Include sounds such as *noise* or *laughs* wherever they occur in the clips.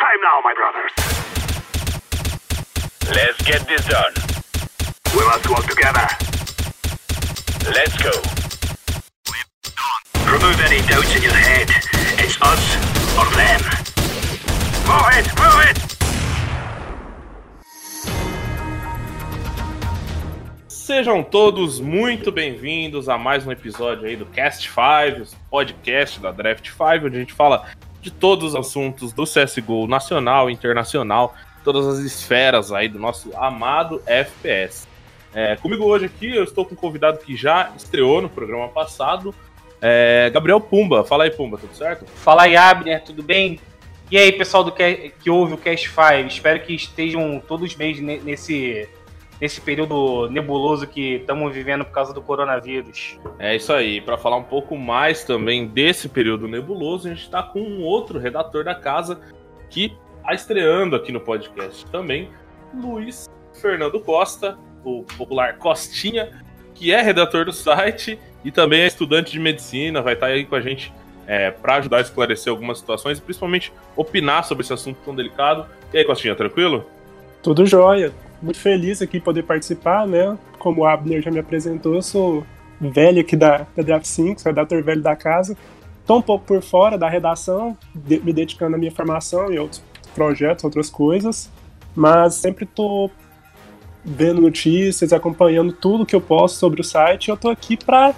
time now, my brothers. Let's get this done. We must work together. Let's go. Remove any doubts in your head. It's us or them. Move it, move it! Sejam todos muito bem-vindos a mais um episódio aí do Cast 5, podcast da Draft 5, onde a gente fala de todos os assuntos do CSGO nacional, internacional, todas as esferas aí do nosso amado FPS. É, comigo hoje aqui eu estou com um convidado que já estreou no programa passado, é, Gabriel Pumba. Fala aí, Pumba, tudo certo? Fala aí, Abner, tudo bem? E aí, pessoal do que, que ouve o Cast 5, espero que estejam todos bem nesse, nesse período nebuloso que estamos vivendo por causa do coronavírus. É isso aí. Para falar um pouco mais também desse período nebuloso, a gente está com um outro redator da casa que está estreando aqui no podcast também, Luiz Fernando Costa, o popular Costinha, que é redator do site e também é estudante de medicina, vai estar tá aí com a gente é, para ajudar a esclarecer algumas situações e principalmente opinar sobre esse assunto tão delicado. E aí, Costinha, tranquilo? Tudo jóia. Muito feliz aqui poder participar, né? Como o Abner já me apresentou, eu sou velho aqui da, da Draft 5, sou redator velho da casa. Estou um pouco por fora da redação, de, me dedicando à minha formação e outros projetos, outras coisas, mas sempre estou vendo notícias, acompanhando tudo que eu posso sobre o site. Eu estou aqui para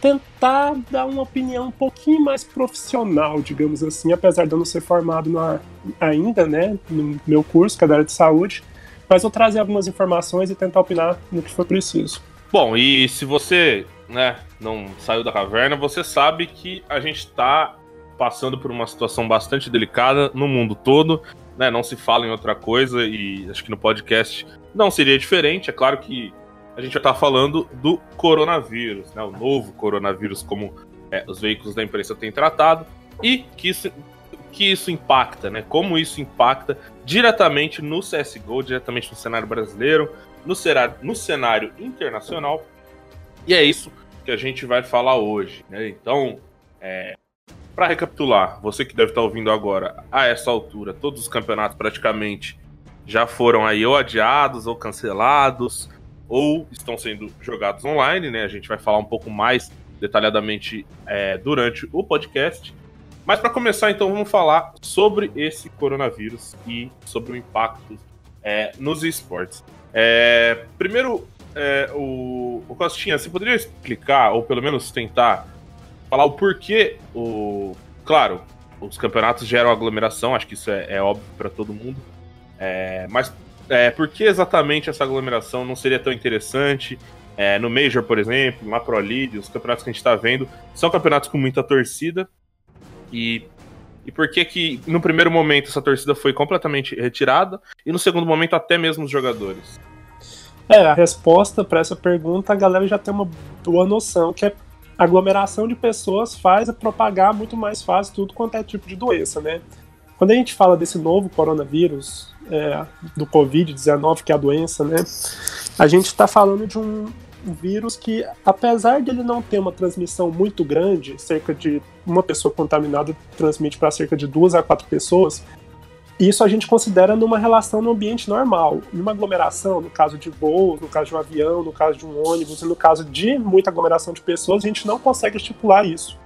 tentar dar uma opinião um pouquinho mais profissional, digamos assim, apesar de eu não ser formado na, ainda, né, no meu curso, que é da área de saúde, mas vou trazer algumas informações e tentar opinar no que for preciso. Bom, e se você, né, não saiu da caverna, você sabe que a gente está passando por uma situação bastante delicada no mundo todo, né, não se fala em outra coisa e acho que no podcast não seria diferente, é claro que a gente já está falando do coronavírus, né? O novo coronavírus, como é, os veículos da imprensa têm tratado, e que isso, que isso impacta, né? Como isso impacta diretamente no CSGO, diretamente no cenário brasileiro, no cenário, no cenário internacional. E é isso que a gente vai falar hoje, né? Então, é, para recapitular, você que deve estar ouvindo agora, a essa altura, todos os campeonatos praticamente já foram aí ou adiados ou cancelados ou estão sendo jogados online, né? A gente vai falar um pouco mais detalhadamente é, durante o podcast. Mas para começar, então, vamos falar sobre esse coronavírus e sobre o impacto é, nos esportes. É, primeiro, é, o, o Costinha, você poderia explicar, ou pelo menos tentar falar o porquê o. Claro, os campeonatos geram aglomeração, acho que isso é, é óbvio para todo mundo. É, mas é, por que exatamente essa aglomeração não seria tão interessante? É, no Major, por exemplo, na Pro League, os campeonatos que a gente está vendo, são campeonatos com muita torcida. E, e por que que no primeiro momento essa torcida foi completamente retirada e no segundo momento até mesmo os jogadores? É, a resposta para essa pergunta a galera já tem uma boa noção, que é aglomeração de pessoas faz propagar muito mais fácil tudo quanto é tipo de doença, né? Quando a gente fala desse novo coronavírus, é, do Covid-19, que é a doença, né? A gente está falando de um vírus que, apesar de ele não ter uma transmissão muito grande, cerca de uma pessoa contaminada transmite para cerca de duas a quatro pessoas, isso a gente considera numa relação no ambiente normal. Numa aglomeração, no caso de voos, no caso de um avião, no caso de um ônibus, e no caso de muita aglomeração de pessoas, a gente não consegue estipular isso.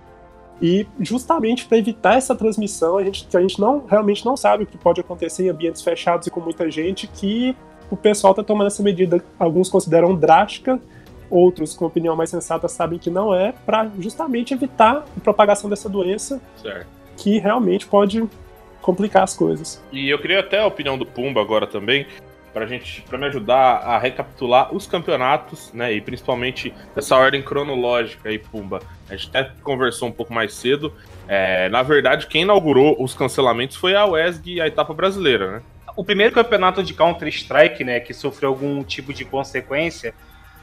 E justamente para evitar essa transmissão, a gente, a gente não realmente não sabe o que pode acontecer em ambientes fechados e com muita gente, que o pessoal está tomando essa medida, alguns consideram drástica, outros com opinião mais sensata sabem que não é, para justamente evitar a propagação dessa doença, certo. que realmente pode complicar as coisas. E eu queria até a opinião do Pumba agora também, para gente, para me ajudar a recapitular os campeonatos, né, e principalmente essa ordem cronológica aí, Pumba. A gente até conversou um pouco mais cedo. É, na verdade, quem inaugurou os cancelamentos foi a WESG e a etapa brasileira, né? O primeiro campeonato de Counter Strike, né, que sofreu algum tipo de consequência,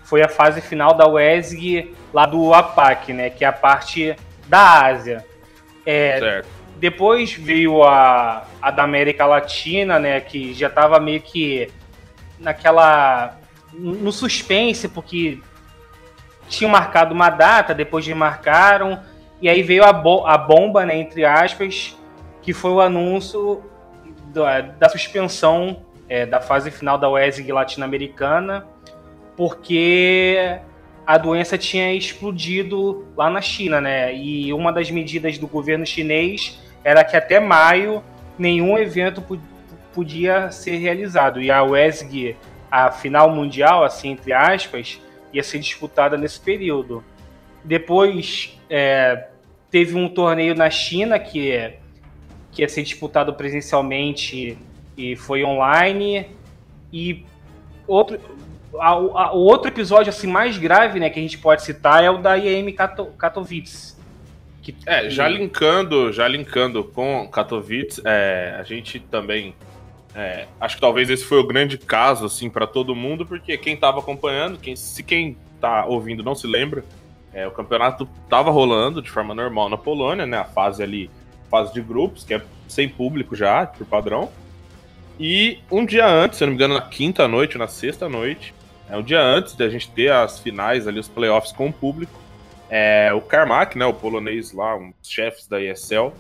foi a fase final da WESG lá do APAC, né, que é a parte da Ásia. É, certo. Depois veio a, a da América Latina, né, que já estava meio que naquela. no suspense, porque tinham marcado uma data, depois desmarcaram, e aí veio a, bo a bomba, né, entre aspas, que foi o anúncio da, da suspensão é, da fase final da WESG latino-americana, porque a doença tinha explodido lá na China, né? E uma das medidas do governo chinês era que até maio nenhum evento podia ser realizado. E a WESG, a final mundial, assim, entre aspas, ia ser disputada nesse período. Depois é, teve um torneio na China que, que ia ser disputado presencialmente e foi online. E outro, a, a, o outro episódio assim mais grave, né, que a gente pode citar é o da IEM Katowice. Que, é, já linkando, já linkando com Katowice, é, a gente também é, acho que talvez esse foi o grande caso assim para todo mundo, porque quem estava acompanhando, quem, se quem tá ouvindo não se lembra, é, o campeonato estava rolando de forma normal na Polônia, né? A fase ali, fase de grupos, que é sem público já, por padrão. E um dia antes, se eu não me engano, na quinta noite, na sexta noite, é um dia antes de a gente ter as finais ali, os playoffs com o público, é, o Carmack, né, o polonês lá, um dos chefes da ESL,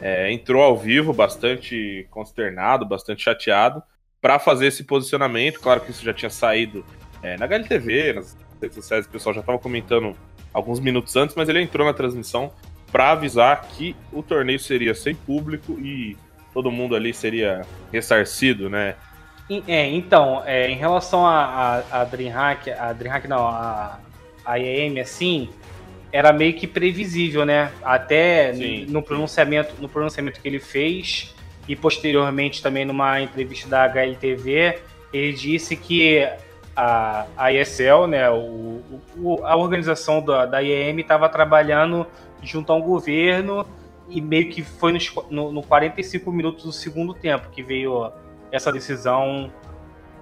é, entrou ao vivo bastante consternado, bastante chateado, para fazer esse posicionamento. Claro que isso já tinha saído é, na HLTV, nas redes sociais, o pessoal já estava comentando alguns minutos antes, mas ele entrou na transmissão para avisar que o torneio seria sem público e todo mundo ali seria ressarcido, né? É, então, é, em relação a, a, a DreamHack, a DreamHack não, a, a IEM, assim, era meio que previsível, né? Até no pronunciamento, no pronunciamento que ele fez e posteriormente também numa entrevista da HLTV, ele disse que a, a ESL, né, o, o, a organização da, da IEM estava trabalhando junto ao governo e meio que foi nos, no, no 45 minutos do segundo tempo que veio essa decisão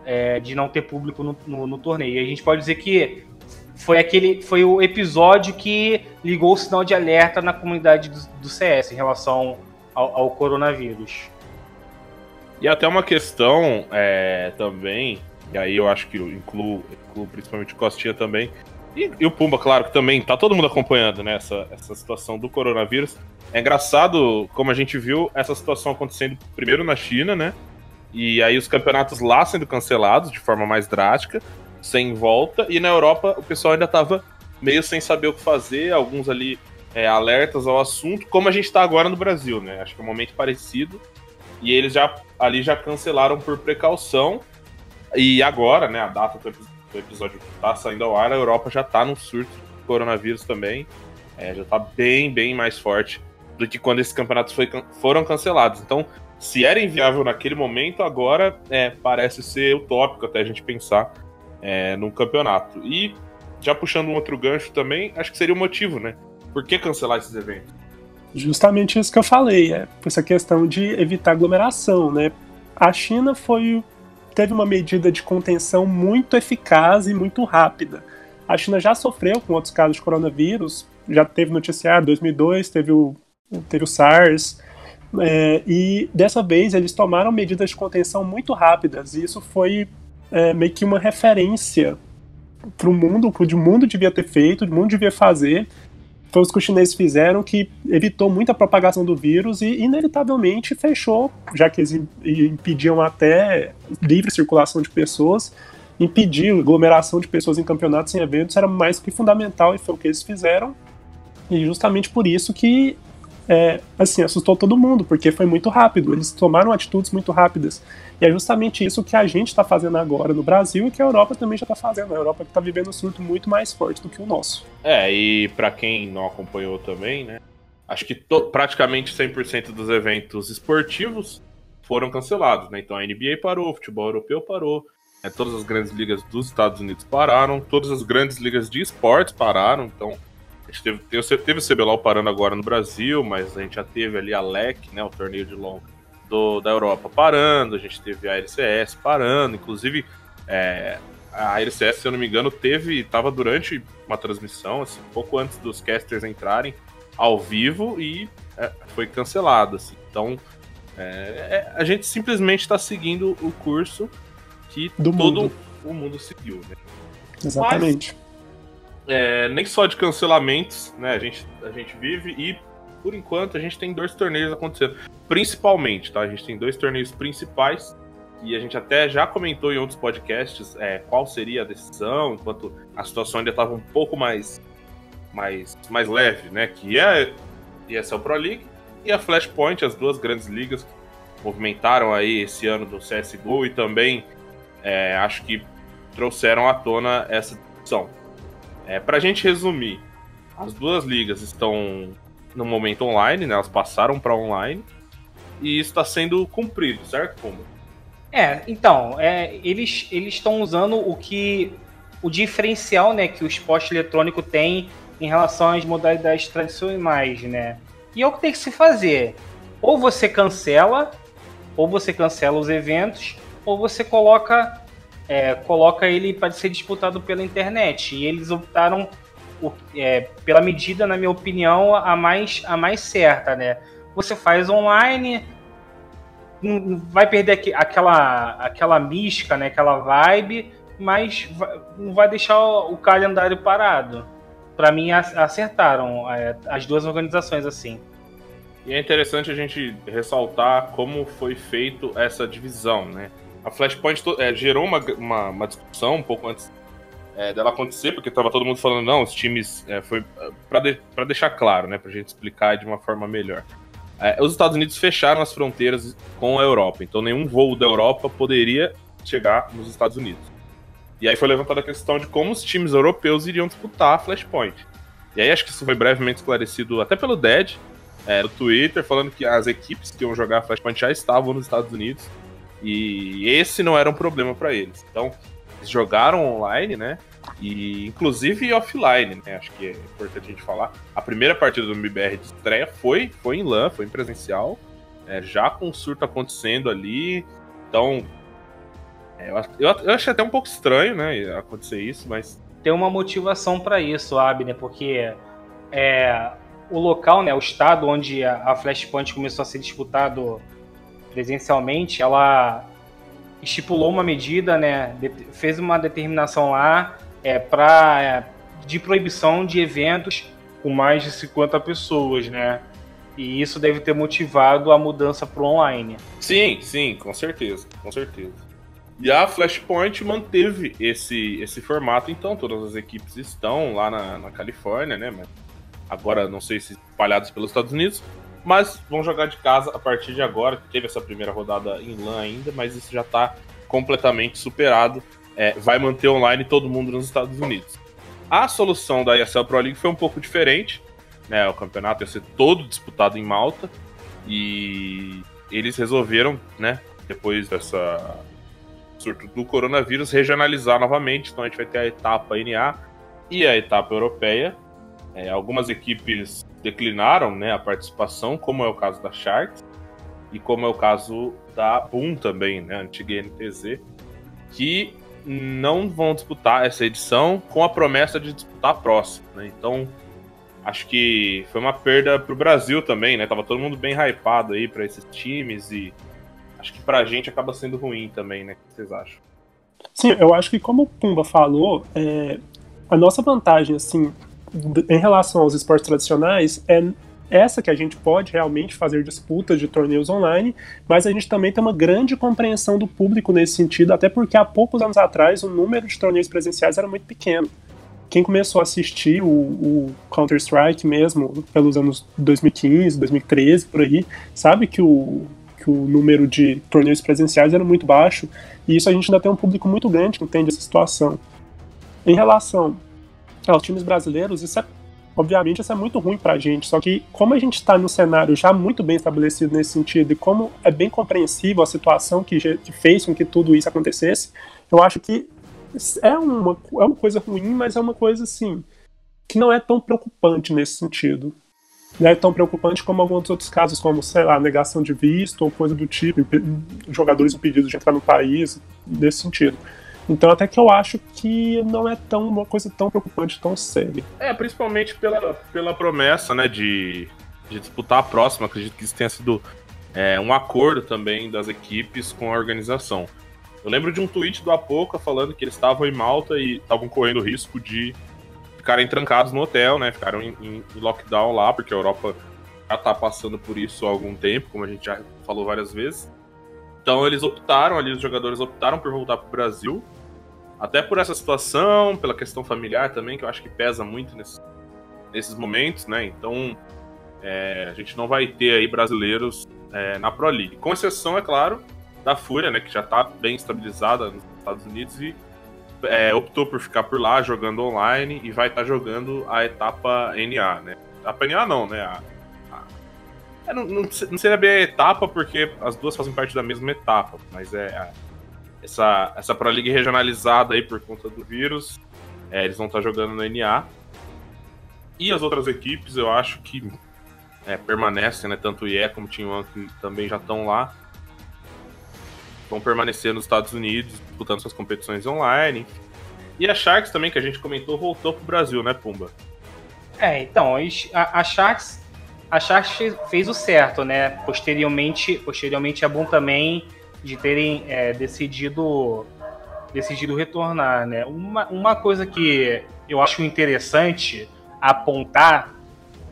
é, de não ter público no, no, no, torneio. E a gente pode dizer que foi aquele foi o episódio que ligou o sinal de alerta na comunidade do, do CS em relação ao, ao, coronavírus. E até uma questão é, também e aí eu acho que eu incluo, incluo principalmente o Costinha também. E, e, o Pumba, claro, que também tá todo mundo acompanhando né, essa, essa situação do coronavírus. É engraçado como a gente viu essa situação acontecendo primeiro na China, né? E aí os campeonatos lá sendo cancelados de forma mais drástica, sem volta. E na Europa o pessoal ainda tava meio sem saber o que fazer, alguns ali é, alertas ao assunto, como a gente tá agora no Brasil, né? Acho que é um momento parecido. E eles já ali já cancelaram por precaução e agora, né, a data do episódio que tá saindo ao ar, a Europa já tá num surto de coronavírus também. É, já tá bem, bem mais forte do que quando esses campeonatos foi, foram cancelados. Então, se era inviável naquele momento, agora é, parece ser utópico até a gente pensar é, num campeonato. E já puxando um outro gancho também, acho que seria o motivo, né? Por que cancelar esses eventos? Justamente isso que eu falei, é essa questão de evitar aglomeração, né? A China foi teve uma medida de contenção muito eficaz e muito rápida. A China já sofreu com outros casos de coronavírus, já teve noticiado, 2002 teve o, teve o SARS, é, e dessa vez eles tomaram medidas de contenção muito rápidas, e isso foi é, meio que uma referência para o mundo, que o mundo devia ter feito, o mundo devia fazer, foi os que os chineses fizeram que evitou muita propagação do vírus e, inevitavelmente, fechou, já que eles impediam até livre circulação de pessoas, impedir aglomeração de pessoas em campeonatos, em eventos, era mais que fundamental e foi o que eles fizeram. E justamente por isso que é, assim, assustou todo mundo, porque foi muito rápido, eles tomaram atitudes muito rápidas. E é justamente isso que a gente está fazendo agora no Brasil e que a Europa também já está fazendo. A Europa está vivendo um surto muito mais forte do que o nosso. É, e para quem não acompanhou também, né? Acho que praticamente 100% dos eventos esportivos foram cancelados, né? Então a NBA parou, o futebol europeu parou, é, todas as grandes ligas dos Estados Unidos pararam, todas as grandes ligas de esportes pararam, então a gente teve, teve, teve o CBLOL parando agora no Brasil, mas a gente já teve ali a LEC, né, o torneio de LOL do, da Europa parando, a gente teve a LCS parando, inclusive é, a LCS, se eu não me engano, teve, estava durante uma transmissão, assim, pouco antes dos casters entrarem ao vivo e é, foi cancelado, assim. Então, é, é a gente simplesmente está seguindo o curso que Do todo mundo. o mundo seguiu, né? Exatamente. Mas, é, nem só de cancelamentos, né? A gente, a gente vive e por enquanto, a gente tem dois torneios acontecendo. Principalmente, tá? A gente tem dois torneios principais. E a gente até já comentou em outros podcasts é, qual seria a decisão, enquanto a situação ainda estava um pouco mais, mais, mais leve, né? Que é a ESL Pro League e a Flashpoint, as duas grandes ligas que movimentaram aí esse ano do CSGO e também é, acho que trouxeram à tona essa discussão. É, Para a gente resumir, as duas ligas estão no momento online, né? Elas passaram para online e isso está sendo cumprido, certo, Como? É, então, é, eles eles estão usando o que o diferencial, né, que o esporte eletrônico tem em relação às modalidades tradicionais, né? E é o que tem que se fazer. Ou você cancela, ou você cancela os eventos, ou você coloca é, coloca ele para ser disputado pela internet. E eles optaram o, é, pela medida, na minha opinião, a mais, a mais certa, né? Você faz online, vai perder aquela, aquela mística, né? Aquela vibe, mas não vai deixar o calendário parado. Para mim, acertaram é, as duas organizações assim. E é interessante a gente ressaltar como foi feito essa divisão, né? A Flashpoint é, gerou uma, uma, uma, discussão um pouco antes é, dela acontecer, porque tava todo mundo falando, não, os times. É, foi para de, pra deixar claro, né? Pra gente explicar de uma forma melhor. É, os Estados Unidos fecharam as fronteiras com a Europa, então nenhum voo da Europa poderia chegar nos Estados Unidos. E aí foi levantada a questão de como os times europeus iriam disputar a Flashpoint. E aí acho que isso foi brevemente esclarecido até pelo Dead, é, no Twitter, falando que as equipes que iam jogar a Flashpoint já estavam nos Estados Unidos e esse não era um problema para eles. Então, eles jogaram online, né? E inclusive offline, né? Acho que é importante a gente falar. A primeira partida do MBR de estreia foi, foi em LAN, foi em presencial, é, já com o surto acontecendo ali. Então, é, eu, eu, achei até um pouco estranho, né? Acontecer isso, mas. Tem uma motivação para isso, Abner, porque é, o local, né, o estado onde a, a Flashpoint começou a ser disputado presencialmente, ela estipulou uma medida, né, fez uma determinação lá é, para é, de proibição de eventos com mais de 50 pessoas, né? E isso deve ter motivado a mudança para online. Sim, sim, com certeza, com certeza. E a Flashpoint manteve esse, esse formato, então todas as equipes estão lá na, na Califórnia, né? Agora não sei se espalhados pelos Estados Unidos, mas vão jogar de casa a partir de agora. Teve essa primeira rodada em LAN ainda, mas isso já está completamente superado. É, vai manter online todo mundo nos Estados Unidos. A solução da ESL Pro League foi um pouco diferente. Né? O campeonato ia ser todo disputado em Malta. E eles resolveram, né, depois dessa surto do coronavírus, regionalizar novamente. Então a gente vai ter a etapa NA e a etapa europeia. É, algumas equipes declinaram né, a participação, como é o caso da Sharks e como é o caso da Boom também, né, antiga NTZ, que não vão disputar essa edição com a promessa de disputar a próxima. Né? Então, acho que foi uma perda para o Brasil também, né? Tava todo mundo bem hypado aí para esses times e acho que para a gente acaba sendo ruim também, né? O que vocês acham? Sim, eu acho que como o Pumba falou, é, a nossa vantagem, assim, em relação aos esportes tradicionais, é essa que a gente pode realmente fazer disputas de torneios online, mas a gente também tem uma grande compreensão do público nesse sentido, até porque há poucos anos atrás o número de torneios presenciais era muito pequeno. Quem começou a assistir o, o Counter-Strike mesmo, pelos anos 2015, 2013, por aí, sabe que o, que o número de torneios presenciais era muito baixo, e isso a gente ainda tem um público muito grande que entende essa situação. Em relação aos times brasileiros, isso é obviamente isso é muito ruim pra gente. Só que como a gente está no cenário já muito bem estabelecido nesse sentido e como é bem compreensível a situação que, que fez com que tudo isso acontecesse, eu acho que é uma, é uma coisa ruim, mas é uma coisa assim que não é tão preocupante nesse sentido. Não é tão preocupante como alguns outros casos, como, sei lá, negação de visto ou coisa do tipo, jogadores impedidos de entrar no país, nesse sentido. Então até que eu acho que não é tão uma coisa tão preocupante, tão séria. É, principalmente pela, pela promessa, né, de, de disputar a próxima. Acredito que isso tenha sido é, um acordo também das equipes com a organização. Eu lembro de um tweet do Apoca falando que eles estavam em Malta e estavam correndo risco de ficarem trancados no hotel, né? Ficaram em, em, em lockdown lá, porque a Europa já tá passando por isso há algum tempo, como a gente já falou várias vezes. Então eles optaram, ali os jogadores optaram por voltar pro Brasil. Até por essa situação, pela questão familiar também, que eu acho que pesa muito nesse, nesses momentos, né? Então é, a gente não vai ter aí brasileiros é, na Pro League. Com exceção, é claro, da Fúria, né? Que já tá bem estabilizada nos Estados Unidos e é, optou por ficar por lá jogando online e vai estar tá jogando a etapa NA, né? Etapa NA não, né? A, a, é, não, não, não, seria bem a etapa porque as duas fazem parte da mesma etapa, mas é a, essa, essa Pro League regionalizada aí por conta do vírus, é, eles vão estar tá jogando no NA. E as outras equipes, eu acho que é, permanecem, né? Tanto o IE como o Team One que também já estão lá vão permanecer nos Estados Unidos, disputando suas competições online. E a Sharks também, que a gente comentou, voltou pro Brasil, né, Pumba? É, então, a, a Sharks, a Sharks fez o certo, né? Posteriormente, posteriormente é bom também de terem é, decidido decidido retornar, né? Uma, uma coisa que eu acho interessante apontar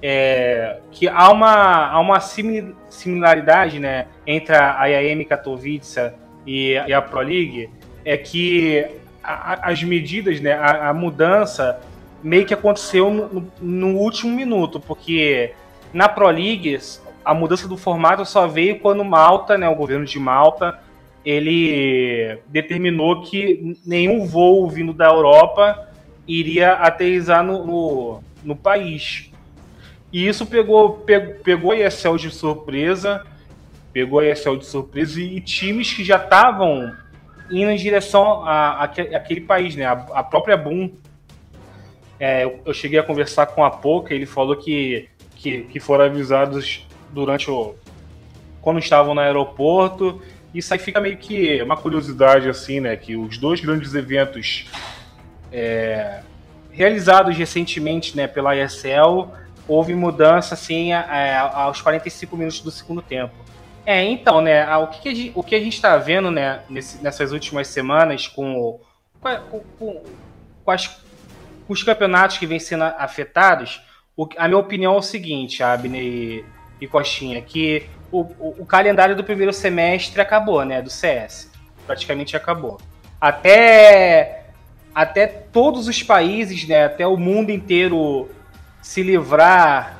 é que há uma, há uma similaridade, né, entre a IAM Katowice e, e a Pro League é que a, as medidas, né, a, a, mudança meio que aconteceu no, no, último minuto, porque na Pro League a mudança do formato só veio quando Malta, né, o governo de Malta, ele determinou que nenhum voo vindo da Europa iria aterrizar no, no, no país. E isso pegou, pegou, pegou a ESL de surpresa, pegou a ESL de surpresa e, e times que já estavam indo em direção a, a, aquele país, né? A, a própria Boom. É, eu, eu, cheguei a conversar com a Poca, ele falou que, que, que foram avisados durante o. quando estavam no aeroporto. Isso aí fica meio que uma curiosidade, assim, né? Que os dois grandes eventos é, realizados recentemente né, pela ESL houve mudança assim aos 45 minutos do segundo tempo. É, então, né, o que, a gente, o que a gente está vendo, né, nesse, nessas últimas semanas com, com, com, com, as, com, os campeonatos que vêm sendo afetados, o, a minha opinião é o seguinte, Abner e, e Coxinha, que o, o, o, calendário do primeiro semestre acabou, né, do CS, praticamente acabou. Até, até todos os países, né, até o mundo inteiro se livrar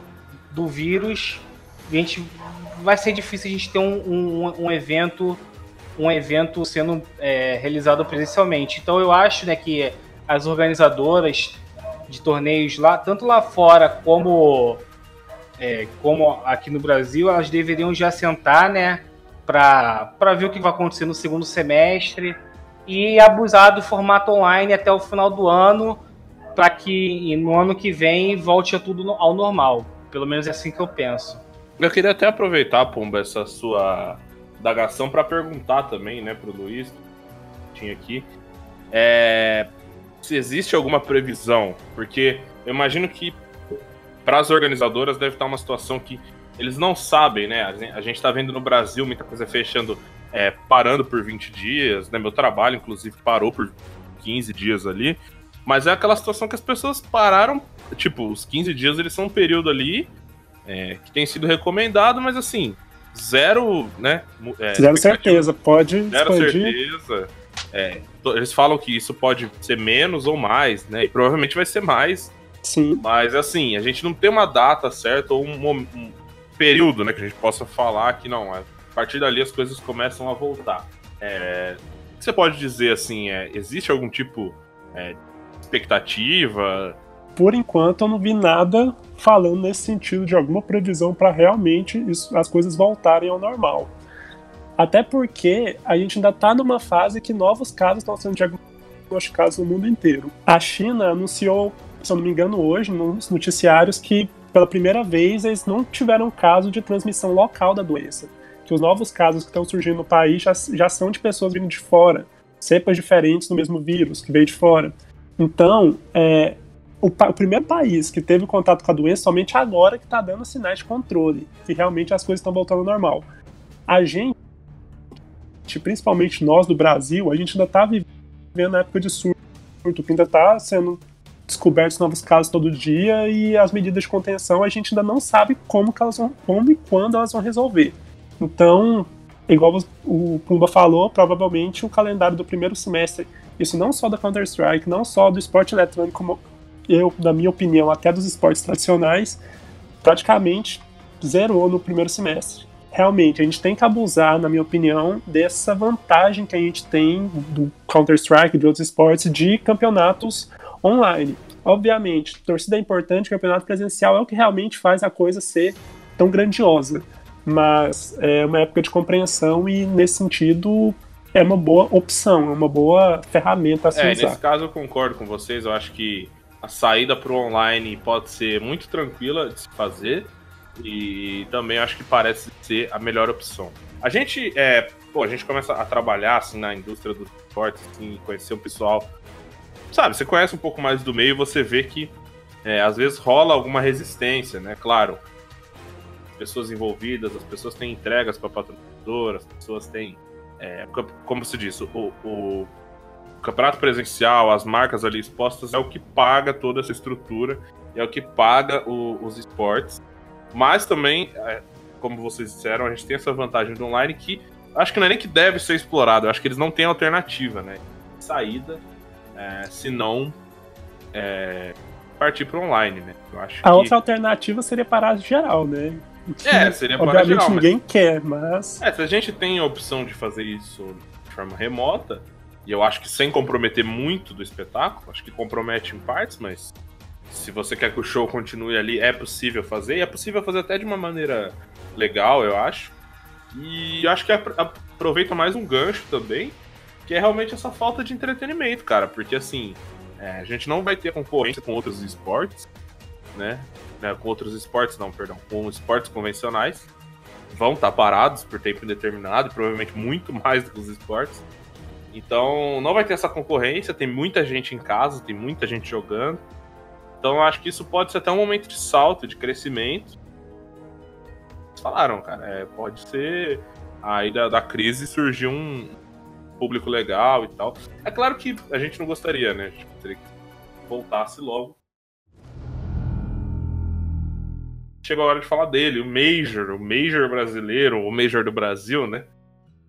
do vírus, a gente vai ser difícil a gente ter um, um, um evento um evento sendo é, realizado presencialmente. Então eu acho né, que as organizadoras de torneios lá, tanto lá fora como é, como aqui no Brasil, elas deveriam já sentar, né, para ver o que vai acontecer no segundo semestre e abusar do formato online até o final do ano, para que no ano que vem volte a tudo ao normal. Pelo menos é assim que eu penso. Eu queria até aproveitar, Pumba, essa sua dagação para perguntar também, né, pro Luiz, tinha aqui, é, se existe alguma previsão, porque eu imagino que para as organizadoras deve estar uma situação que eles não sabem, né? A gente está vendo no Brasil muita coisa fechando, é, parando por 20 dias, né? Meu trabalho, inclusive, parou por 15 dias ali. Mas é aquela situação que as pessoas pararam. Tipo, os 15 dias eles são um período ali é, que tem sido recomendado, mas assim, zero, né? É, zero certeza, pode Zero expandir. certeza. É, eles falam que isso pode ser menos ou mais, né? E provavelmente vai ser mais. Sim. Mas assim, a gente não tem uma data certa ou um, um período, né, que a gente possa falar que não, a partir dali as coisas começam a voltar. É, o que você pode dizer assim? É, existe algum tipo é, de expectativa? por enquanto eu não vi nada falando nesse sentido de alguma previsão para realmente isso, as coisas voltarem ao normal. Até porque a gente ainda está numa fase que novos casos estão sendo diagnosticados no mundo inteiro. A China anunciou, se eu não me engano, hoje, nos noticiários, que pela primeira vez eles não tiveram caso de transmissão local da doença. Que os novos casos que estão surgindo no país já, já são de pessoas vindo de fora, cepas diferentes do mesmo vírus que veio de fora. Então, é, o, o, primeiro país que teve contato com a doença somente agora que está dando sinais de controle, que realmente as coisas estão voltando ao normal. A gente, principalmente nós do Brasil, a gente ainda está vivendo a época de surto, que ainda está sendo descobertos novos casos todo dia e as medidas de contenção a gente ainda não sabe como, que elas vão, como e quando elas vão resolver. Então, igual o Pumba falou, provavelmente o calendário do primeiro semestre, isso não só da Counter-Strike, não só do esporte eletrônico, como eu, na minha opinião, até dos esportes tradicionais, praticamente zerou no primeiro semestre. Realmente, a gente tem que abusar, na minha opinião, dessa vantagem que a gente tem do Counter-Strike, de outros esportes, de campeonatos online. Obviamente, torcida é importante, campeonato presencial é o que realmente faz a coisa ser tão grandiosa mas é uma época de compreensão e, nesse sentido, é uma boa opção, é uma boa ferramenta a se é, usar. Nesse caso, eu concordo com vocês. Eu acho que a saída para o online pode ser muito tranquila de se fazer e também acho que parece ser a melhor opção. A gente, é, pô, a gente começa a trabalhar assim na indústria do esporte, assim, conhecer o pessoal. Sabe, você conhece um pouco mais do meio, você vê que é, às vezes rola alguma resistência, né? Claro, pessoas envolvidas, as pessoas têm entregas para patrocinador, as pessoas têm, é, como se diz, o, o, campeonato presencial, as marcas ali expostas é o que paga toda essa estrutura, é o que paga o, os esportes. Mas também, é, como vocês disseram, a gente tem essa vantagem do online que acho que não é nem que deve ser explorado, acho que eles não têm alternativa, né? Saída, é, se não é, partir para online, né? a que... outra alternativa seria parar geral, né? É, seria para Obviamente geral, ninguém mas... quer, mas. É, se a gente tem a opção de fazer isso de forma remota, e eu acho que sem comprometer muito do espetáculo, acho que compromete em partes, mas se você quer que o show continue ali, é possível fazer, e é possível fazer até de uma maneira legal, eu acho. E acho que aproveita mais um gancho também, que é realmente essa falta de entretenimento, cara, porque assim, é, a gente não vai ter concorrência com outros esportes, né? né, com outros esportes, não, perdão, com esportes convencionais, vão estar tá parados por tempo indeterminado, provavelmente muito *laughs* mais do que os esportes. Então não vai ter essa concorrência, tem muita gente em casa, tem muita gente jogando. Então acho que isso pode ser até um momento de salto, de crescimento. Eles falaram, cara, é, pode ser aí da, da crise surgir um público legal e tal. É claro que a gente não gostaria, né? Tipo, teria que voltasse logo chegou a hora de falar dele, o Major, o Major brasileiro, o Major do Brasil, né?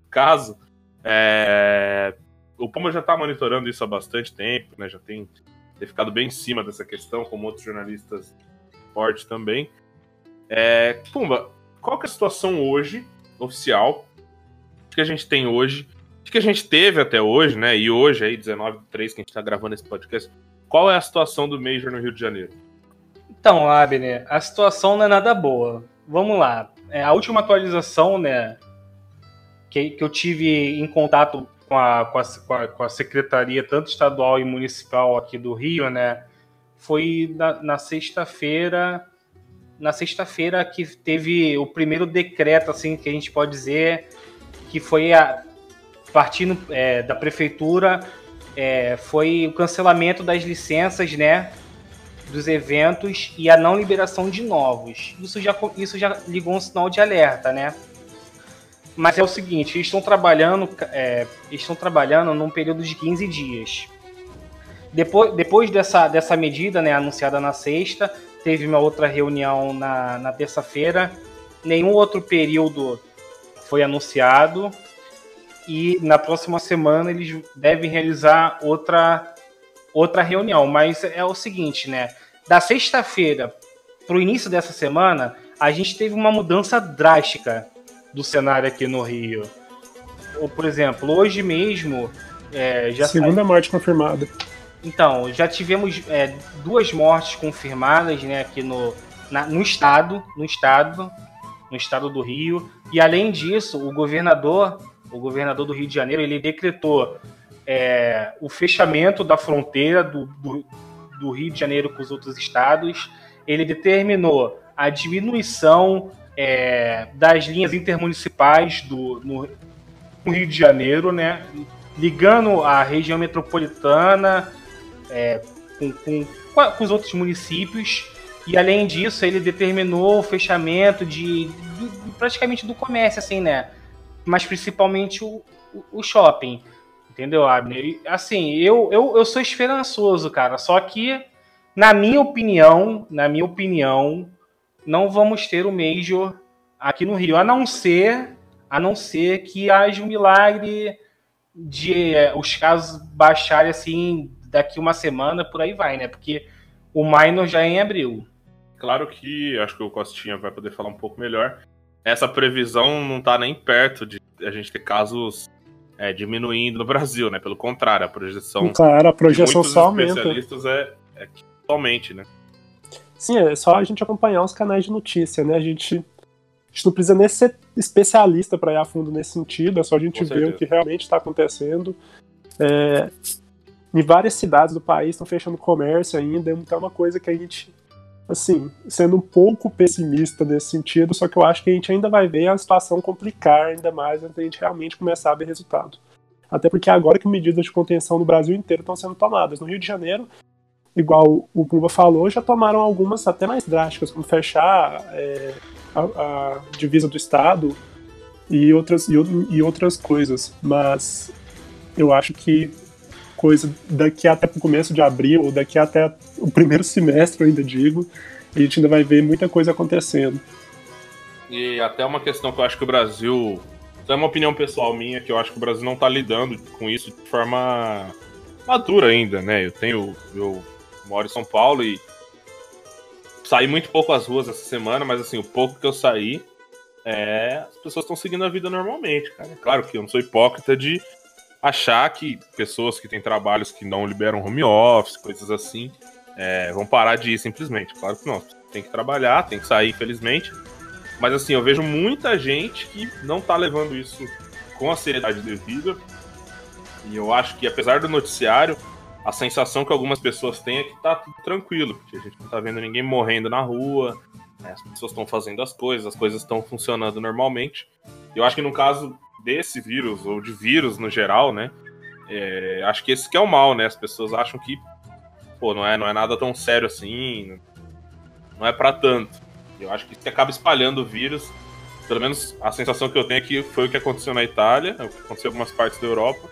Caso. É... O Puma já tá monitorando isso há bastante tempo, né? Já tem, tem ficado bem em cima dessa questão, como outros jornalistas fortes também. É... Pumba, qual que é a situação hoje, oficial, que a gente tem hoje, que a gente teve até hoje, né? E hoje, aí, 19 de 3, que a gente tá gravando esse podcast, qual é a situação do Major no Rio de Janeiro? Então, Abner, a situação não é nada boa. Vamos lá. É, a última atualização, né, que, que eu tive em contato com a, com a, com, a, secretaria, tanto estadual e municipal aqui do Rio, né, foi na, sexta-feira, na sexta-feira que teve o primeiro decreto, assim, que a gente pode dizer que foi a, partindo é, da prefeitura, é, foi o cancelamento das licenças, né, dos eventos e a não liberação de novos. Isso já, isso já ligou um sinal de alerta, né? Mas é o seguinte, eles estão trabalhando, é, estão trabalhando num período de 15 dias. Depois, depois dessa, dessa medida, né, anunciada na sexta, teve uma outra reunião na, na terça-feira. Nenhum outro período foi anunciado. E na próxima semana eles devem realizar outra outra reunião. Mas é o seguinte, né? Da sexta-feira para o início dessa semana, a gente teve uma mudança drástica do cenário aqui no Rio. Ou, por exemplo, hoje mesmo. É, já Segunda morte confirmada. Então, já tivemos é, duas mortes confirmadas né, aqui no, na, no estado, no estado, no estado do Rio. E além disso, o governador, o governador do Rio de Janeiro, ele decretou é, o fechamento da fronteira do, do, do, Rio de Janeiro com os outros estados, ele determinou a diminuição é, das linhas intermunicipais do, no, no, Rio de Janeiro, né, ligando a região metropolitana é, com, com, com, os outros municípios. E além disso, ele determinou o fechamento de, de, de praticamente do comércio, assim, né? Mas principalmente o, o shopping. Entendeu, Abner? Assim, eu, eu, eu sou esperançoso, cara. Só que Na minha opinião, na minha opinião, não vamos ter o Major aqui no Rio, a não ser, a não ser que haja um milagre de é, os casos baixarem assim daqui uma semana, por aí vai, né? Porque o minor já é em abril. Claro que acho que o Costinha vai poder falar um pouco melhor. Essa previsão não está nem perto de a gente ter casos é, diminuindo no Brasil, né? Pelo contrário, a projeção. Claro, a projeção só aumenta. especialistas é, é somente, né? Sim, é só a gente acompanhar os canais de notícia, né? A gente, a gente não precisa nem ser especialista para ir a fundo nesse sentido, é só a gente ver o que realmente está acontecendo. É, em várias cidades do país estão fechando comércio ainda, então é uma coisa que a gente assim, sendo um pouco pessimista nesse sentido, só que eu acho que a gente ainda vai ver a situação complicar ainda mais antes da gente realmente começar a ver resultado. Até porque agora que medidas de contenção no Brasil inteiro estão sendo tomadas. No Rio de Janeiro, igual o Cuba falou, já tomaram algumas até mais drásticas, como fechar é, a, a, divisa do Estado e outras, e, e outras coisas. Mas eu acho que coisa daqui até o começo de abril, ou daqui até o primeiro semestre, eu ainda digo, a gente ainda vai ver muita coisa acontecendo. E até uma questão que eu acho que o Brasil. é uma opinião pessoal minha, que eu acho que o Brasil não está lidando com isso de forma madura ainda, né? Eu tenho. Eu moro em São Paulo e saí muito pouco às ruas essa semana, mas assim, o pouco que eu saí, é, as pessoas estão seguindo a vida normalmente, cara. Claro que eu não sou hipócrita de achar que pessoas que têm trabalhos que não liberam home office, coisas assim, é, vão parar de ir simplesmente. Claro que não. Tem que trabalhar, tem que sair, infelizmente. Mas assim, eu vejo muita gente que não tá levando isso com a seriedade devida. E eu acho que, apesar do noticiário, a sensação que algumas pessoas têm é que tá tudo tranquilo, porque a gente não tá vendo ninguém morrendo na rua, né? as pessoas estão fazendo as coisas, as coisas estão funcionando normalmente. Eu acho que no caso desse vírus, ou de vírus no geral, né? É, acho que esse que é o mal, né? As pessoas acham que, pô, não é, não é nada tão sério assim, não é para tanto. Eu acho que isso acaba espalhando o vírus. Pelo menos a sensação que eu tenho é que foi o que aconteceu na Itália, o que aconteceu em algumas partes da Europa,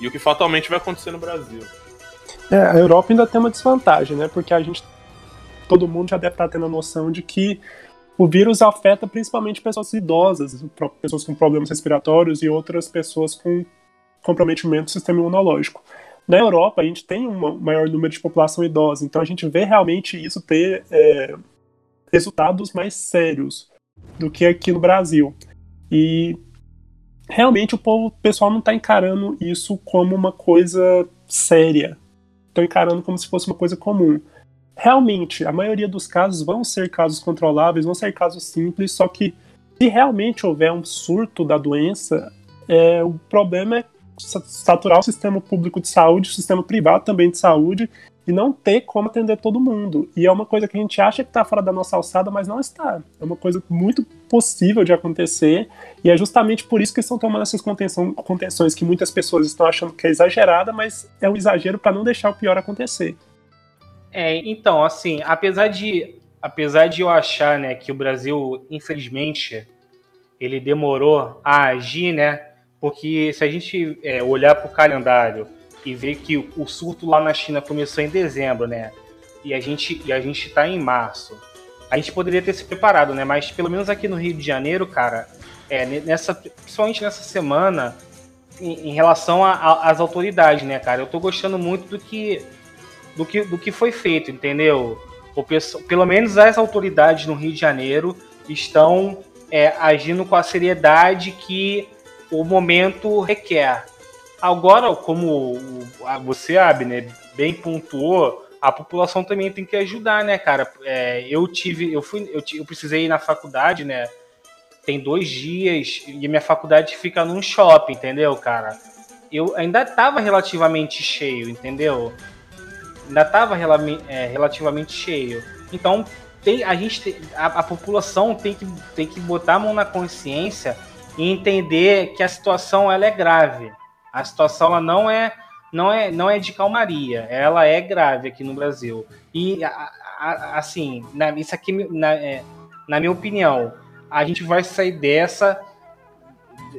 e o que fatalmente vai acontecer no Brasil. É, a Europa ainda tem uma desvantagem, né? Porque a gente. Todo mundo já deve estar tendo a noção de que o vírus afeta principalmente pessoas idosas, pessoas com problemas respiratórios e outras pessoas com comprometimento do sistema imunológico. Na Europa, a gente tem um maior número de população idosa, então a gente vê realmente isso ter é, resultados mais sérios do que aqui no Brasil. E realmente o povo, o pessoal não está encarando isso como uma coisa séria. Estão encarando como se fosse uma coisa comum. Realmente, a maioria dos casos vão ser casos controláveis, vão ser casos simples, só que se realmente houver um surto da doença, é, o problema é saturar o sistema público de saúde, o sistema privado também de saúde, e não ter como atender todo mundo. E é uma coisa que a gente acha que está fora da nossa alçada, mas não está. É uma coisa muito possível de acontecer, e é justamente por isso que estão tomando essas contenção, contenções que muitas pessoas estão achando que é exagerada, mas é um exagero para não deixar o pior acontecer. É, então, assim, apesar de, apesar de eu achar, né, que o Brasil, infelizmente, ele demorou a agir, né, porque se a gente é, olhar para o calendário e ver que o surto lá na China começou em dezembro, né, e a gente e a gente está em março, a gente poderia ter se preparado, né, mas pelo menos aqui no Rio de Janeiro, cara, é, nessa, principalmente nessa semana, em, em relação às autoridades, né, cara, eu estou gostando muito do que do que, do que foi feito, entendeu? O, pelo menos as autoridades no Rio de Janeiro estão é, agindo com a seriedade que o momento requer. Agora, como você, Abner, bem pontuou, a população também tem que ajudar, né, cara? É, eu tive, eu fui, eu, eu precisei ir na faculdade, né? Tem dois dias e minha faculdade fica num shopping, entendeu, cara? Eu ainda estava relativamente cheio, entendeu? ainda estava é, relativamente cheio. Então, tem, a gente tem, a, a, população tem que, tem que botar a mão na consciência e entender que a situação ela é grave. A situação ela não é não é não é de calmaria, ela é grave aqui no Brasil. E a, a, assim, na, isso aqui na, é, na minha opinião, a gente vai sair dessa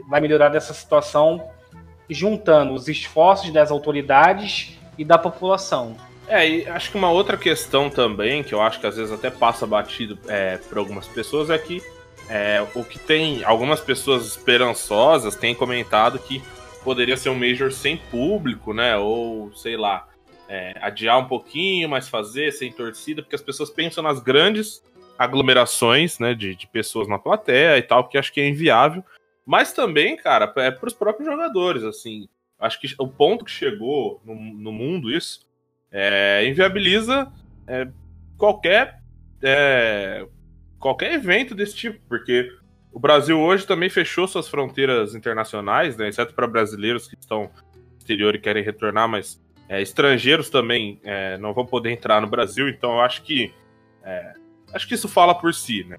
vai melhorar dessa situação juntando os esforços das autoridades e da população. É, e acho que uma outra questão também, que eu acho que às vezes até passa batido é, por algumas pessoas, é que é, o que tem. Algumas pessoas esperançosas têm comentado que poderia ser um Major sem público, né? Ou, sei lá, é, adiar um pouquinho, mas fazer sem torcida, porque as pessoas pensam nas grandes aglomerações, né? De, de pessoas na plateia e tal, que acho que é inviável. Mas também, cara, é para os próprios jogadores, assim. Acho que o ponto que chegou no, no mundo isso é, inviabiliza é, qualquer é, qualquer evento desse tipo, porque o Brasil hoje também fechou suas fronteiras internacionais, né, exceto para brasileiros que estão no exterior e querem retornar, mas é, estrangeiros também é, não vão poder entrar no Brasil, então eu acho que é, acho que isso fala por si, né?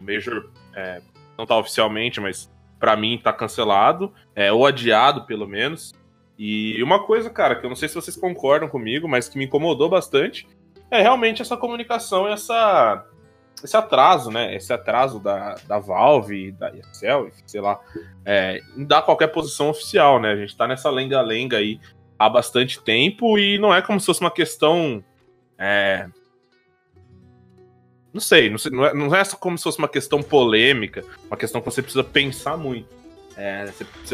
O Major é, não está oficialmente, mas para mim está cancelado, é, ou adiado pelo menos. E uma coisa, cara, que eu não sei se vocês concordam comigo, mas que me incomodou bastante, é realmente essa comunicação e essa, esse atraso, né? Esse atraso da, da Valve, da ESL, sei lá, é, dar qualquer posição oficial, né? A gente tá nessa lenga-lenga aí há bastante tempo e não é como se fosse uma questão. É, não sei, não, sei não, é, não é como se fosse uma questão polêmica, uma questão que você precisa pensar muito. É,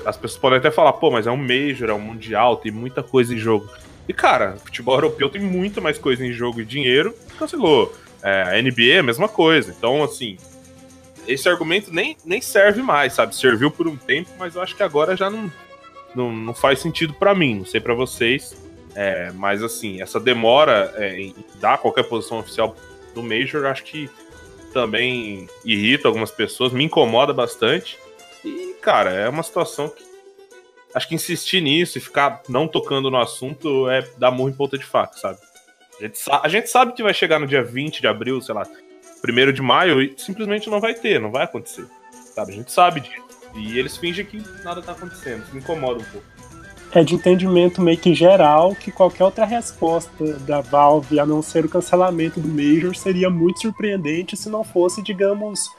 as pessoas podem até falar, pô, mas é um Major, é um Mundial, tem muita coisa em jogo. E, cara, futebol *laughs* europeu tem muito mais coisa em jogo e dinheiro, cancelou. É, a NBA é a mesma coisa. Então, assim, esse argumento nem, nem serve mais, sabe? Serviu por um tempo, mas eu acho que agora já não, não, não faz sentido para mim, não sei para vocês. É, mas, assim, essa demora é, em dar qualquer posição oficial do Major, acho que também irrita algumas pessoas, me incomoda bastante. E, cara, é uma situação que. Acho que insistir nisso e ficar não tocando no assunto é dar murro em ponta de faca, sabe? A gente, a gente sabe que vai chegar no dia 20 de abril, sei lá, 1 de maio, e simplesmente não vai ter, não vai acontecer. Sabe? A gente sabe disso. E eles fingem que nada tá acontecendo. Isso me incomoda um pouco. É de entendimento meio que geral que qualquer outra resposta da Valve, a não ser o cancelamento do Major, seria muito surpreendente se não fosse, digamos,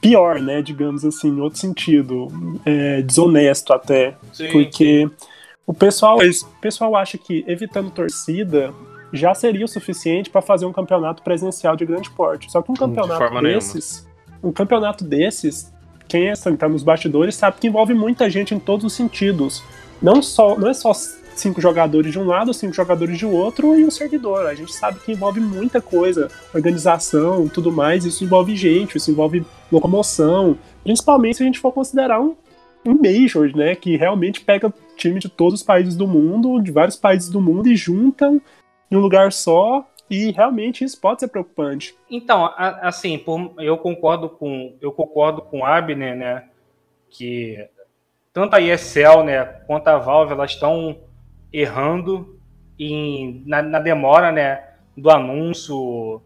pior, né? Digamos assim, em outro sentido, é, desonesto até. Sim, porque sim. o pessoal, o pessoal acha que evitando torcida já seria o suficiente para fazer um campeonato presencial de grande porte. Só que um campeonato de desses, nenhuma. um campeonato desses, quem é, está nos bastidores sabe que envolve muita gente em todos os sentidos. Não só, não é só cinco jogadores de um lado, cinco jogadores de outro e um servidor. A gente sabe que envolve muita coisa, organização, tudo mais. Isso envolve gente, isso envolve locomoção, principalmente se a gente for considerar um, um major, né, que realmente pega time de todos os países do mundo, de vários países do mundo e juntam em um lugar só. E realmente isso pode ser preocupante. Então, assim, eu concordo com eu concordo com Abner, né, que tanto a ESL, né, quanto a Valve, elas estão errando em, na, na, demora né, do anúncio,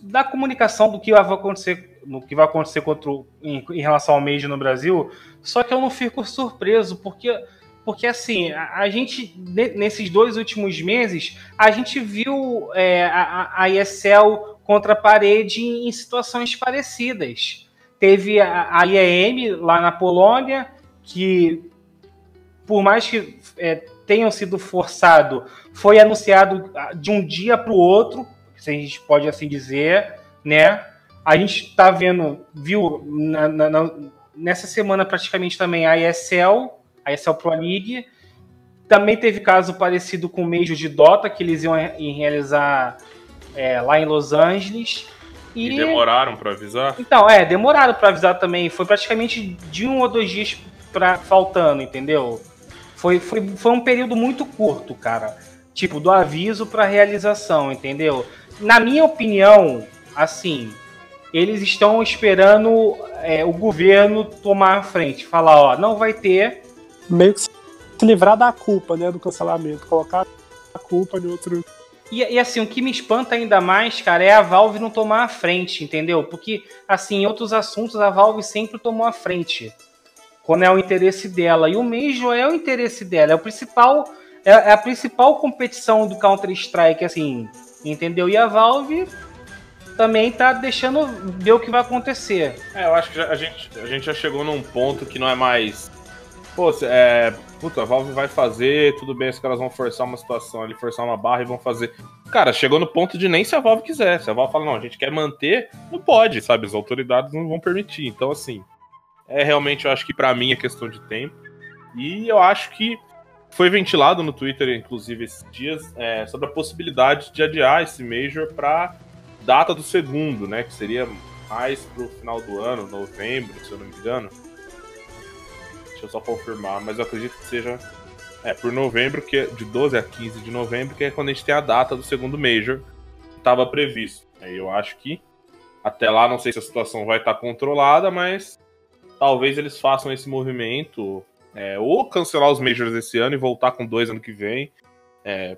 da comunicação do que vai acontecer, no que vai acontecer contra em, em, relação ao Major no Brasil. Só que eu não fico surpreso, porque, porque assim, a, gente, nesses dois últimos meses, a gente viu é, a, a ESL contra a parede em, em situações parecidas. Teve a, a IEM lá na Polônia, que por mais que é, tenham sido forçado foi anunciado ah, de um dia para o outro, se a gente pode assim dizer, né? A gente está vendo, viu na, na, nessa semana praticamente também a ESL, a ESL Pro League. Também teve caso parecido com o Major de Dota, que eles iam realizar é, lá em Los Angeles. E, e demoraram para avisar? Então, é, demoraram para avisar também. Foi praticamente de um ou dois dias pra, faltando, entendeu? Foi, foi, foi um período muito curto, cara. Tipo, do aviso para realização, entendeu? Na minha opinião, assim, eles estão esperando é, o governo tomar a frente, falar, ó, não vai ter. Meio que se livrar da culpa, né, do cancelamento, colocar a culpa em outro. E, e, assim, o que me espanta ainda mais, cara, é a Valve não tomar a frente, entendeu? Porque, assim, em outros assuntos a Valve sempre tomou a frente quando é o interesse dela. E o Major é o interesse dela, é o principal é, é a principal competição do Counter Strike, assim, entendeu? E a Valve também tá deixando ver o que vai acontecer. É, eu acho que a gente, a gente já chegou num ponto que não é mais pô, é, puta, a Valve vai fazer, tudo bem, os caras vão forçar uma situação ali, forçar uma barra e vão fazer. Cara, chegou no ponto de nem se a Valve quiser. Se a Valve fala, não, a gente quer manter, não pode, sabe? As autoridades não vão permitir. Então, assim, é realmente, eu acho que pra mim é questão de tempo. E eu acho que foi ventilado no Twitter, inclusive, esses dias, é, sobre a possibilidade de adiar esse Major pra data do segundo, né? Que seria mais pro final do ano, novembro, se eu não me engano. Deixa eu só confirmar, mas eu acredito que seja é, por novembro, que é de 12 a 15 de novembro, que é quando a gente tem a data do segundo Major que estava previsto. Aí eu acho que até lá, não sei se a situação vai estar controlada, mas talvez eles façam esse movimento, é, ou cancelar os Majors esse ano e voltar com dois ano que vem. É,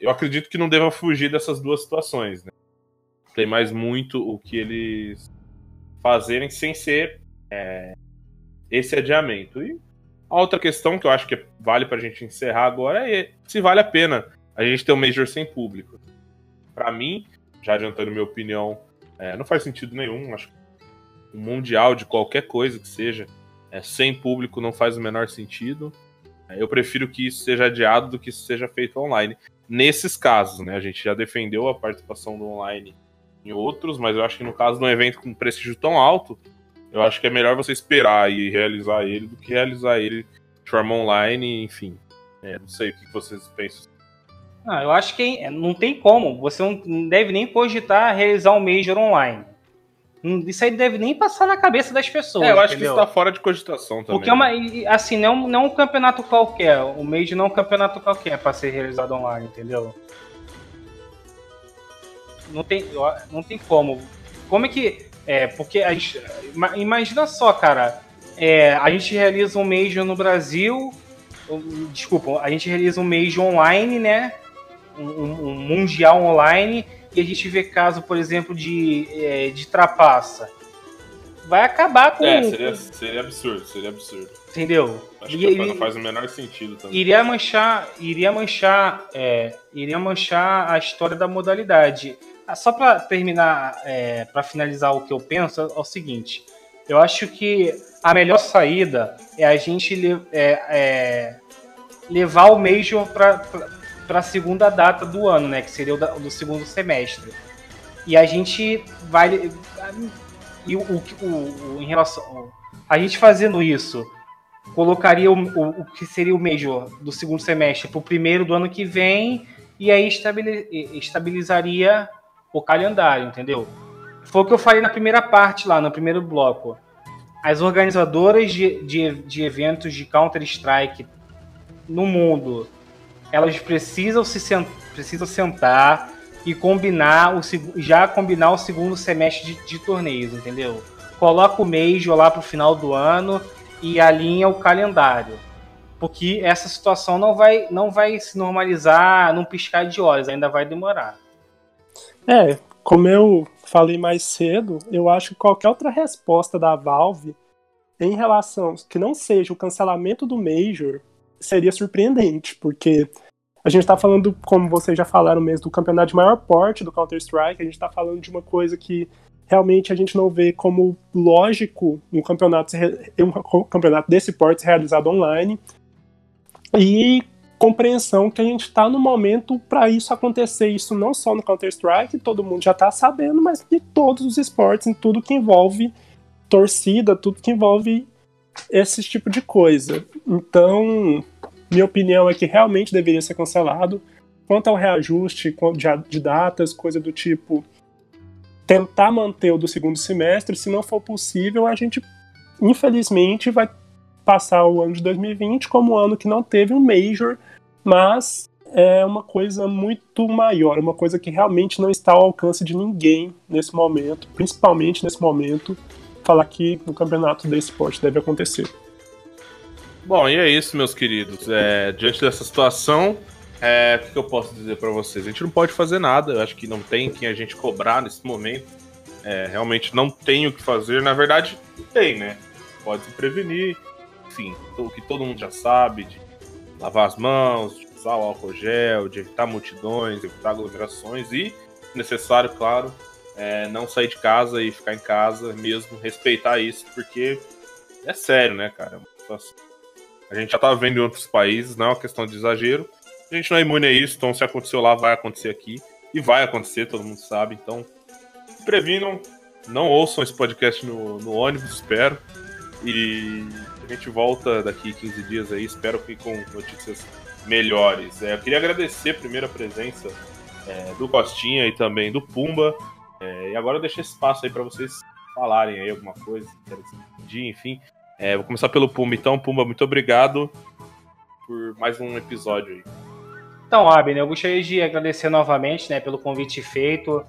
eu acredito que não deva fugir dessas duas situações, né? Tem mais muito o que eles fazerem sem ser é, esse adiamento. E a outra questão que eu acho que vale pra gente encerrar agora é se vale a pena a gente ter um Major sem público. Pra mim, já adiantando minha opinião, é, não faz sentido nenhum. Acho que um mundial de qualquer coisa que seja, é, sem público não faz o menor sentido. É, eu prefiro que isso seja adiado do que isso seja feito online. Nesses casos, né? A gente já defendeu a participação do online em outros, mas eu acho que no caso de um evento com prestígio tão alto, eu acho que é melhor você esperar e realizar ele do que realizar ele de forma online, enfim. É, não sei o que vocês pensam. Não, eu acho que é, não tem como. Você não deve nem cogitar realizar um Major online. Não- Isso aí deve nem passar na cabeça das pessoas. É, eu acho entendeu? que isso tá fora de cogitação também. Porque é uma, e, assim, não, não é um campeonato qualquer. O Major não é um campeonato qualquer para ser realizado online, entendeu? Não tem, não tem como. Como é que. É, porque a gente, ima- imagina só, cara. É, a gente realiza um Major no Brasil. Desculpa, a gente realiza um Major online, né? Um, um- um Mundial online. E a gente vê caso, por exemplo, de, é, de trapaça. Vai acabar com. É, seria, seria absurdo, seria absurdo. Entendeu? Acho que e- não faz o menor sentido também. iria manchar, iria manchar, é, iria manchar a história da modalidade. Ah, Só para terminar, é, para finalizar o que eu penso, é o seguinte: eu acho que a melhor saída é a gente é, é, levar o Major para a segunda data do ano, né? Que seria o da- do segundo semestre. E a gente vai. E o, o, o- em relação. A gente fazendo isso colocaria o, o, que seria o Major do segundo semestre para o primeiro do ano que vem e aí estabilizaria o calendário, entendeu? Foi o que eu falei na primeira parte lá, no primeiro bloco. As organizadoras de, de, de eventos de Counter-Strike no mundo, elas precisam se sen- precisam sentar e combinar o já combinar o segundo semestre de, de torneios, entendeu? Coloca o Major lá pro final do ano e alinha o calendário. Porque essa situação não vai, não vai se normalizar num piscar de olhos, ainda vai demorar. É, como eu falei mais cedo, eu acho que qualquer outra resposta da Valve em relação que não seja o cancelamento do Major seria surpreendente, porque a gente está falando, como vocês já falaram mesmo, do campeonato de maior porte do Counter-Strike, a gente está falando de uma coisa que realmente a gente não vê como lógico um campeonato, um campeonato desse porte realizado online. E compreensão que a gente está no momento para isso acontecer. Isso não só no Counter-Strike, todo mundo já está sabendo, mas de todos os esportes, em tudo que envolve torcida, tudo que envolve esse tipo de coisa. Então, minha opinião é que realmente deveria ser cancelado. Quanto ao reajuste de- datas, coisa do tipo, tentar manter o do segundo semestre, se não for possível, a gente, infelizmente, vai passar o ano de 2020 como um ano que não teve um Major, mas é uma coisa muito maior, uma coisa que realmente não está ao alcance de ninguém nesse momento, principalmente nesse momento, falar que no campeonato desse esporte deve acontecer. Bom, e é isso, meus queridos. É, diante dessa situação, é, o que eu posso dizer pra vocês? A gente não pode fazer nada, eu acho que não tem quem a gente cobrar nesse momento. É, realmente não tem o que fazer. Na verdade, tem, né? Pode se prevenir, enfim, o que todo mundo já sabe, de lavar as mãos, usar o álcool gel, de evitar multidões, evitar aglomerações e, necessário, claro, é, não sair de casa e ficar em casa mesmo, respeitar isso, porque é sério, né, cara? É A gente já tá vendo em outros países, não é uma questão de exagero. A gente não é imune a isso, então se aconteceu lá, vai acontecer aqui. E vai acontecer, todo mundo sabe. Então, previnam, não ouçam esse podcast no, no ônibus, espero. E a gente volta daqui 15 dias aí, espero que com notícias melhores. É, eu queria agradecer primeiro a presença é, do Costinha e também do Pumba. É, e agora eu deixo espaço aí para vocês falarem aí alguma coisa, de, enfim. É, vou começar pelo Pumba, então. Pumba, muito obrigado por mais um episódio aí. Então, Abner, eu gostaria de agradecer novamente né, pelo convite feito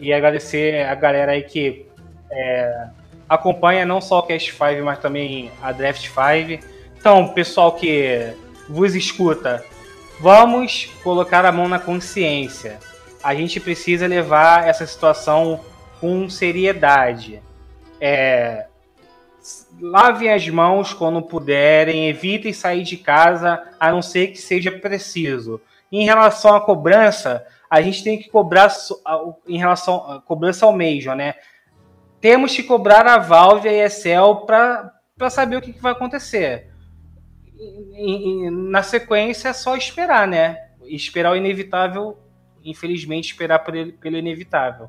e agradecer a galera aí que é, acompanha não só o Cast 5, mas também a Draft 5. Então, pessoal que vos escuta, vamos colocar a mão na consciência. A gente precisa levar essa situação com seriedade. É, lavem as mãos quando puderem, evitem sair de casa a não ser que seja preciso. Em relação à cobrança, a gente tem que cobrar em relação à cobrança ao Major, né? Temos que cobrar a Valve e a ESL para saber o que, que vai acontecer. E, e, na sequência é só esperar, né? Esperar o inevitável, infelizmente, esperar pelo, pelo inevitável.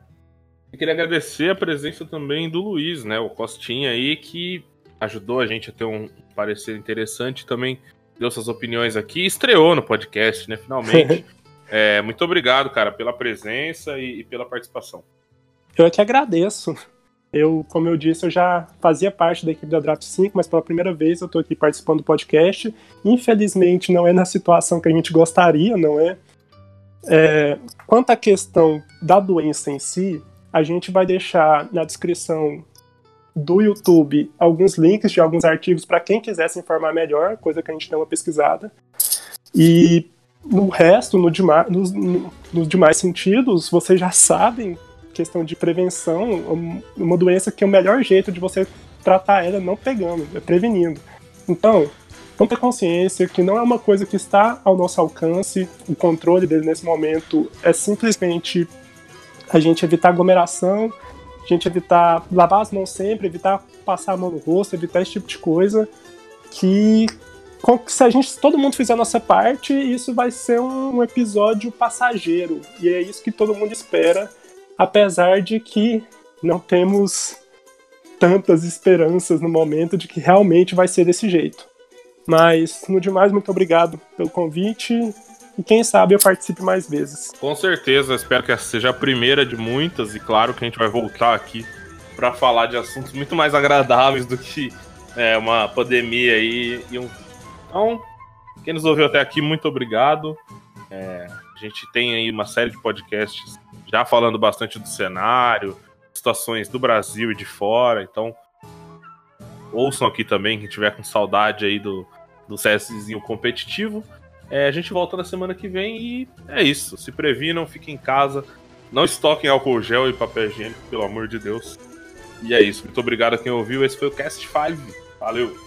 Eu queria agradecer a presença também do Luiz, né? O Costinha aí, que ajudou a gente a ter um parecer interessante também deu suas opiniões aqui estreou no podcast, né? Finalmente. *laughs* é, muito obrigado, cara, pela presença e, e, pela participação. Eu é que agradeço. Eu, como eu disse, eu já fazia parte da equipe da Draft 5, mas pela primeira vez eu tô aqui participando do podcast. Infelizmente, não é na situação que a gente gostaria, não é? é quanto à questão da doença em si, a gente vai deixar na descrição do YouTube alguns links de alguns artigos para quem quiser se informar melhor, coisa que a gente deu uma pesquisada. E no resto, no dema nos, no, nos demais sentidos, vocês já sabem, questão de prevenção, uma doença que é o melhor jeito de você tratar ela não pegando, é prevenindo. Então, vamos ter consciência que não é uma coisa que está ao nosso alcance, o controle dele nesse momento é simplesmente a gente evitar aglomeração, a gente evitar lavar as mãos sempre, evitar passar a mão no rosto, evitar esse tipo de coisa. Que se a gente, se todo mundo fizer a nossa parte, isso vai ser um episódio passageiro. E é isso que todo mundo espera, apesar de que não temos tantas esperanças no momento de que realmente vai ser desse jeito. Mas, no demais, muito obrigado pelo convite e quem sabe eu participe mais vezes. Com certeza, espero que essa seja a primeira de muitas e claro que a gente vai voltar aqui para falar de assuntos muito mais agradáveis do que é, uma pandemia aí. E um... Então, quem nos ouviu até aqui, muito obrigado. É, a gente tem aí uma série de podcasts já falando bastante do cenário, situações do Brasil e de fora, então ouçam aqui também, quem tiver com saudade aí do, do CSzinho competitivo. É, a gente volta na semana que vem e é isso. Se previnam, fiquem em casa. Não estoquem álcool gel e papel higiênico, pelo amor de Deus. E é isso. Muito obrigado a quem ouviu. Esse foi o Cast 5. Valeu!